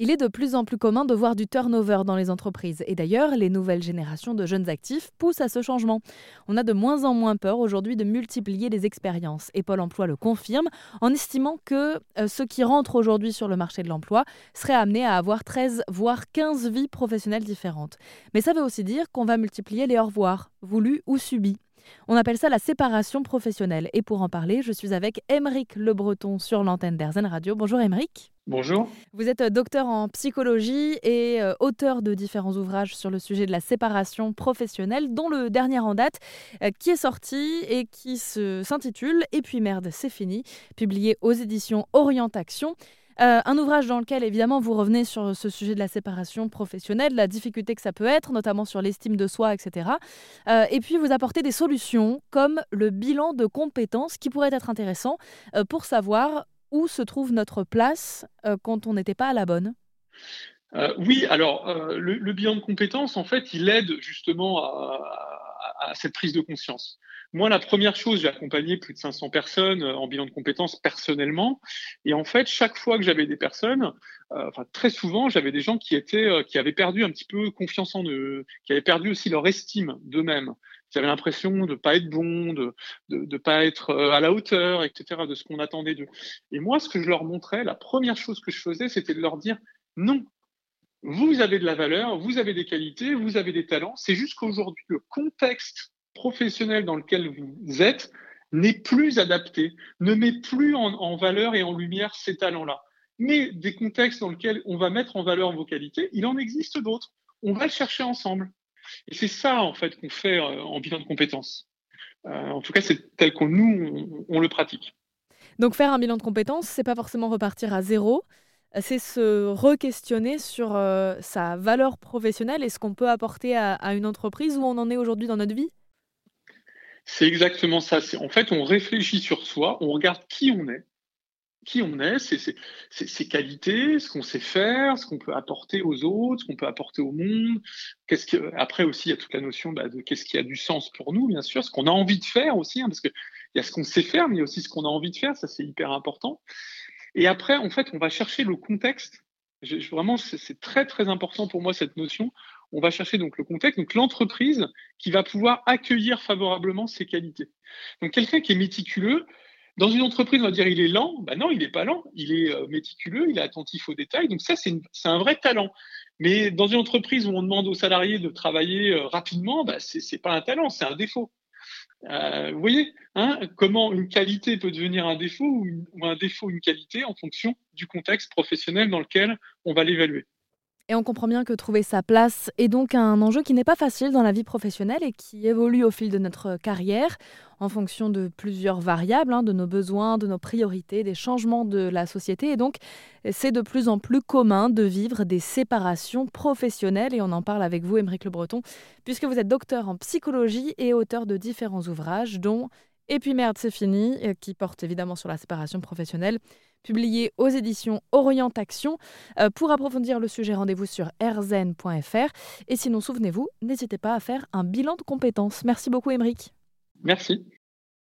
Il est de plus en plus commun de voir du turnover dans les entreprises. Et d'ailleurs, les nouvelles générations de jeunes actifs poussent à ce changement. On a de moins en moins peur aujourd'hui de multiplier les expériences. Et Pôle Emploi le confirme en estimant que euh, ceux qui rentrent aujourd'hui sur le marché de l'emploi seraient amenés à avoir 13 voire 15 vies professionnelles différentes. Mais ça veut aussi dire qu'on va multiplier les au revoir, voulus ou subis. On appelle ça la séparation professionnelle. Et pour en parler, je suis avec Émeric Le Breton sur l'antenne d'Airzen Radio. Bonjour Émeric. Bonjour. Vous êtes euh, docteur en psychologie et euh, auteur de différents ouvrages sur le sujet de la séparation professionnelle, dont le dernier en date euh, qui est sorti et qui s'intitule Et puis merde, c'est fini, publié aux éditions Orientation. Euh, un ouvrage dans lequel, évidemment, vous revenez sur ce sujet de la séparation professionnelle, la difficulté que ça peut être, notamment sur l'estime de soi, etc. Et puis, vous apportez des solutions comme le bilan de compétences qui pourrait être intéressant pour savoir où se trouve notre place quand on n'était pas à la bonne? oui, alors le, bilan de compétences, en fait, il aide justement à cette prise de conscience. Moi, la première chose, j'ai accompagné plus de 500 personnes euh, en bilan de compétences personnellement. Et en fait, chaque fois que j'avais des personnes, euh, enfin très souvent, j'avais des gens qui étaient, euh, qui avaient perdu un petit peu confiance en eux, qui avaient perdu aussi leur estime d'eux-mêmes, qui avaient l'impression de ne pas être bons, de ne pas être à la hauteur, etc., de ce qu'on attendait d'eux. Et moi, ce que je leur montrais, la première chose que je faisais, c'était de leur dire non. Vous avez de la valeur, vous avez des qualités, vous avez des talents. C'est juste qu'aujourd'hui, le contexte professionnel dans lequel vous êtes n'est plus adapté, ne met plus en, valeur et en lumière ces talents-là. Mais des contextes dans lesquels on va mettre en valeur vos qualités, il en existe d'autres. On va le chercher ensemble. Et c'est ça, en fait, qu'on fait euh, en bilan de compétences. Euh, en tout cas, c'est tel qu'on nous, on, le pratique. Donc, faire un bilan de compétences, c'est pas forcément repartir à zéro, c'est se re-questionner sur euh, sa valeur professionnelle et ce qu'on peut apporter à une entreprise où on en est aujourd'hui dans notre vie c'est exactement ça. En fait, on réfléchit sur soi, on regarde qui on est, qui on est, ses, qualités, ce qu'on sait faire, ce qu'on peut apporter aux autres, ce qu'on peut apporter au monde. Après aussi, il y a toute la notion bah, de qu'est-ce qui a du sens pour nous, bien sûr, ce qu'on a envie de faire aussi, hein, parce qu'il y a ce qu'on sait faire, mais il y a aussi ce qu'on a envie de faire, ça c'est hyper important. Et après, en fait, on va chercher le contexte. vraiment, c'est très très important pour moi cette notion on va chercher donc le contexte, donc l'entreprise qui va pouvoir accueillir favorablement ces qualités. Donc quelqu'un qui est méticuleux, dans une entreprise, on va dire il est lent. Ben non, il n'est pas lent. Il est euh, méticuleux, il est attentif aux détails. Donc ça, c'est un vrai talent. Mais dans une entreprise où on demande aux salariés de travailler euh, rapidement, ben, ce n'est pas un talent, c'est un défaut. Euh, vous voyez hein, comment une qualité peut devenir un défaut ou un défaut une qualité en fonction du contexte professionnel dans lequel on va l'évaluer. Et on comprend bien que trouver sa place est donc un enjeu qui n'est pas facile dans la vie professionnelle et qui évolue au fil de notre carrière en fonction de plusieurs variables, hein, de nos besoins, de nos priorités, des changements de la société. Et donc, c'est de plus en plus commun de vivre des séparations professionnelles. Et on en parle avec vous, Émeric Le Breton, puisque vous êtes docteur en psychologie et auteur de différents ouvrages, dont Et puis merde, c'est fini, euh, qui porte évidemment sur la séparation professionnelle publié aux éditions Orientation. Euh, pour approfondir le sujet, rendez-vous sur rzen.fr. Et sinon, souvenez-vous, n'hésitez pas à faire un bilan de compétences. Merci beaucoup, Émeric. Merci.